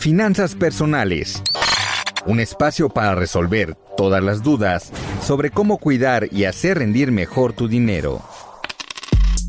Finanzas personales. Un espacio para resolver todas las dudas sobre cómo cuidar y hacer rendir mejor tu dinero.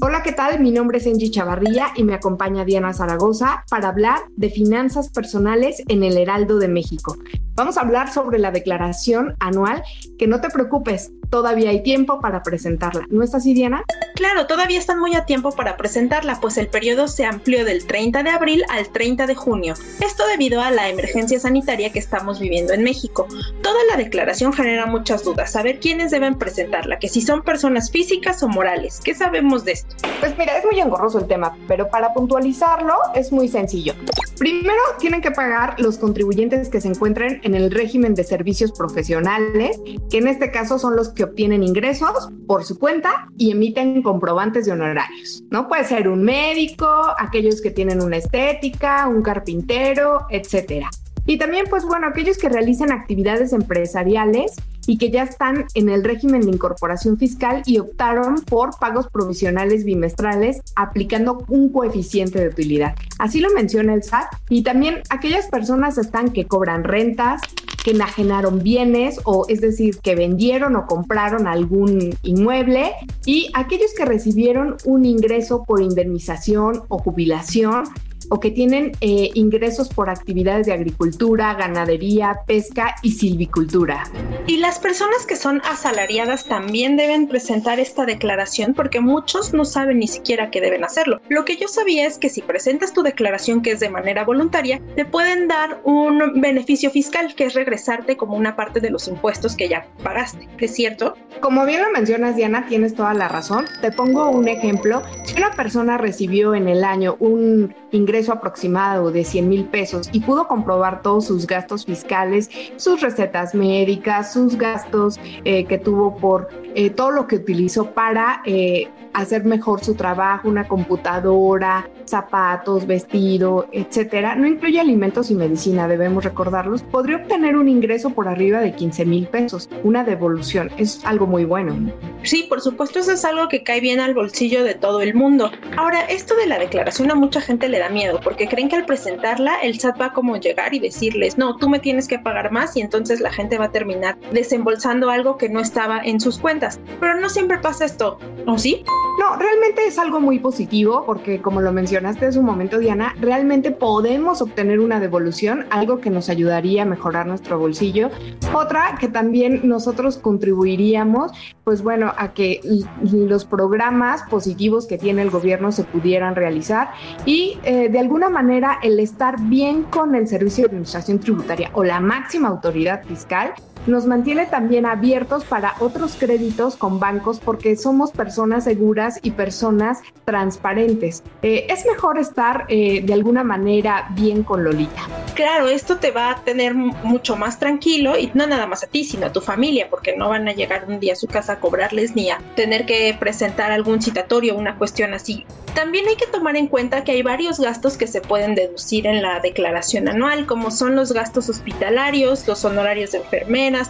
Hola, ¿qué tal? Mi nombre es Angie Chavarría y me acompaña Diana Zaragoza para hablar de finanzas personales en el Heraldo de México. Vamos a hablar sobre la declaración anual, que no te preocupes, todavía hay tiempo para presentarla. ¿No es así, Diana? Claro, todavía están muy a tiempo para presentarla, pues el periodo se amplió del 30 de abril al 30 de junio. Esto debido a la emergencia sanitaria que estamos viviendo en México. Toda la declaración genera muchas dudas. Saber quiénes deben presentarla, que si son personas físicas o morales. ¿Qué sabemos de esto? Pues mira, es muy engorroso el tema, pero para puntualizarlo es muy sencillo. Primero, tienen que pagar los contribuyentes que se encuentren en el régimen de servicios profesionales, que en este caso son los que obtienen ingresos por su cuenta y emiten comprobantes de honorarios. No puede ser un médico, aquellos que tienen una estética, un carpintero, etcétera. Y también, pues bueno, aquellos que realizan actividades empresariales y que ya están en el régimen de incorporación fiscal y optaron por pagos provisionales bimestrales aplicando un coeficiente de utilidad. Así lo menciona el SAT. Y también aquellas personas están que cobran rentas, que enajenaron bienes o es decir, que vendieron o compraron algún inmueble y aquellos que recibieron un ingreso por indemnización o jubilación o que tienen eh, ingresos por actividades de agricultura, ganadería, pesca y silvicultura. Y las personas que son asalariadas también deben presentar esta declaración porque muchos no saben ni siquiera que deben hacerlo. Lo que yo sabía es que si presentas tu declaración que es de manera voluntaria, te pueden dar un beneficio fiscal que es regresarte como una parte de los impuestos que ya pagaste. ¿Es cierto? Como bien lo mencionas, Diana, tienes toda la razón. Te pongo un ejemplo. Si una persona recibió en el año un ingreso aproximado de 100 mil pesos y pudo comprobar todos sus gastos fiscales, sus recetas médicas, sus gastos eh, que tuvo por eh, todo lo que utilizó para eh, hacer mejor su trabajo, una computadora, zapatos, vestido, etcétera, no incluye alimentos y medicina, debemos recordarlos, podría obtener un ingreso por arriba de 15 mil pesos, una devolución, es algo muy bueno. Sí, por supuesto, eso es algo que cae bien al bolsillo de todo el mundo. Ahora, esto de la declaración a mucha gente le da miedo, porque creen que al presentarla el SAT va a llegar y decirles, no, tú me tienes que pagar más y entonces la gente va a terminar desembolsando algo que no estaba en sus cuentas. Pero no siempre pasa esto, ¿o sí? No, realmente es algo muy positivo porque como lo mencionaste hace un momento, Diana, realmente podemos obtener una devolución, algo que nos ayudaría a mejorar nuestro bolsillo. Otra que también nosotros contribuiríamos, pues bueno, a que los programas positivos que tiene el gobierno se pudieran realizar y eh, de alguna manera el estar bien con el Servicio de Administración Tributaria o la máxima autoridad fiscal nos mantiene también abiertos para otros créditos con bancos porque somos personas seguras y personas transparentes. Eh, es mejor estar eh, de alguna manera bien con Lolita. Claro, esto te va a tener mucho más tranquilo y no nada más a ti, sino a tu familia, porque no van a llegar un día a su casa a cobrarles ni a tener que presentar algún citatorio una cuestión así. También hay que tomar en cuenta que hay varios gastos que se pueden deducir en la declaración anual, como son los gastos hospitalarios, los honorarios de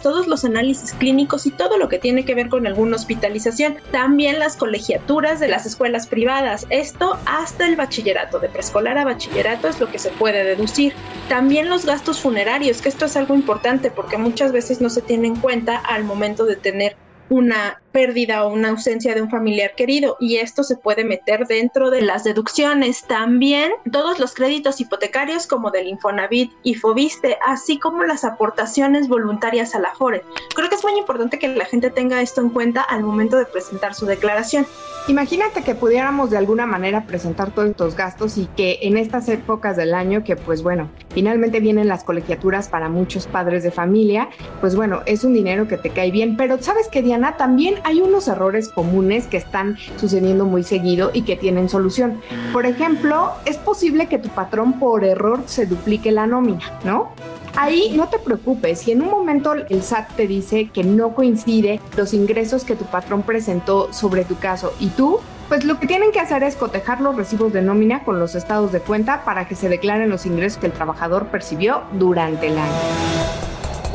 todos los análisis clínicos y todo lo que tiene que ver con alguna hospitalización. También las colegiaturas de las escuelas privadas. Esto hasta el bachillerato, de preescolar a bachillerato es lo que se puede deducir. También los gastos funerarios, que esto es algo importante porque muchas veces no se tiene en cuenta al momento de tener una pérdida o una ausencia de un familiar querido y esto se puede meter dentro de las deducciones. También todos los créditos hipotecarios como del Infonavit y Fobiste, así como las aportaciones voluntarias a la FORE. Creo que es muy importante que la gente tenga esto en cuenta al momento de presentar su declaración. Imagínate que pudiéramos de alguna manera presentar todos estos gastos y que en estas épocas del año que pues bueno, finalmente vienen las colegiaturas para muchos padres de familia, pues bueno, es un dinero que te cae bien, pero sabes que Diana, también hay unos errores comunes que están sucediendo muy seguido y que tienen solución. Por ejemplo, es posible que tu patrón por error se duplique la nómina, ¿no? Ahí no te preocupes, si en un momento el SAT te dice que no coincide los ingresos que tu patrón presentó sobre tu caso y tú, pues lo que tienen que hacer es cotejar los recibos de nómina con los estados de cuenta para que se declaren los ingresos que el trabajador percibió durante el año.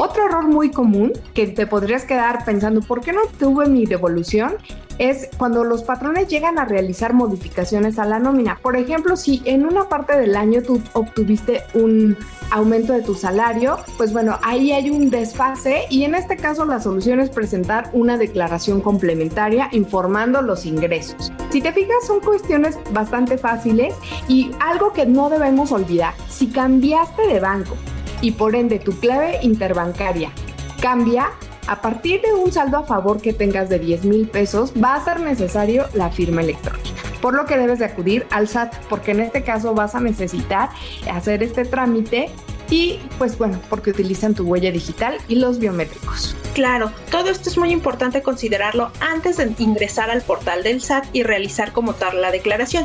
Otro error muy común que te podrías quedar pensando, ¿por qué no tuve mi devolución? es cuando los patrones llegan a realizar modificaciones a la nómina. Por ejemplo, si en una parte del año tú obtuviste un aumento de tu salario, pues bueno, ahí hay un desfase y en este caso la solución es presentar una declaración complementaria informando los ingresos. Si te fijas, son cuestiones bastante fáciles y algo que no debemos olvidar, si cambiaste de banco y por ende tu clave interbancaria cambia, a partir de un saldo a favor que tengas de 10 mil pesos, va a ser necesario la firma electrónica. Por lo que debes de acudir al SAT, porque en este caso vas a necesitar hacer este trámite y pues bueno, porque utilizan tu huella digital y los biométricos. Claro, todo esto es muy importante considerarlo antes de ingresar al portal del SAT y realizar como tal la declaración.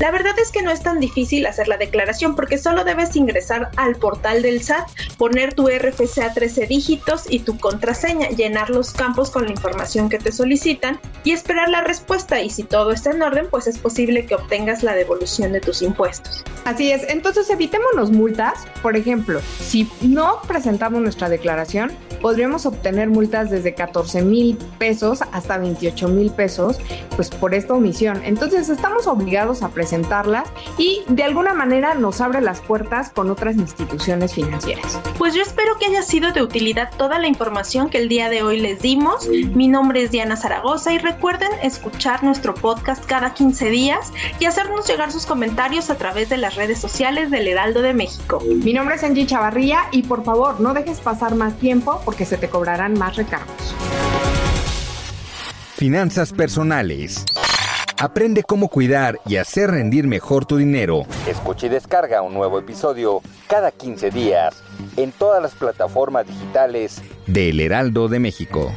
La verdad es que no es tan difícil hacer la declaración porque solo debes ingresar al portal del SAT, poner tu RFC a 13 dígitos y tu contraseña, llenar los campos con la información que te solicitan y esperar la respuesta y si todo está en orden, pues es posible que obtengas la devolución de tus impuestos. Así es, entonces evitémonos multas, por ejemplo, si no presentamos nuestra declaración, podríamos obtener multas desde 14 mil pesos hasta 28 mil pesos, pues por esta omisión. Entonces estamos obligados a presentarlas y de alguna manera nos abre las puertas con otras instituciones financieras. Pues yo espero que haya sido de utilidad toda la información que el día de hoy les dimos. Mi nombre es Diana Zaragoza y recuerden escuchar nuestro podcast cada 15 días y hacernos llegar sus comentarios a través de las redes sociales del Heraldo de México. Mi nombre es Angie Chavarría y por favor no dejes pasar más tiempo porque se te cobrarán más recargos. Finanzas personales. Aprende cómo cuidar y hacer rendir mejor tu dinero. Escucha y descarga un nuevo episodio cada 15 días en todas las plataformas digitales de El Heraldo de México.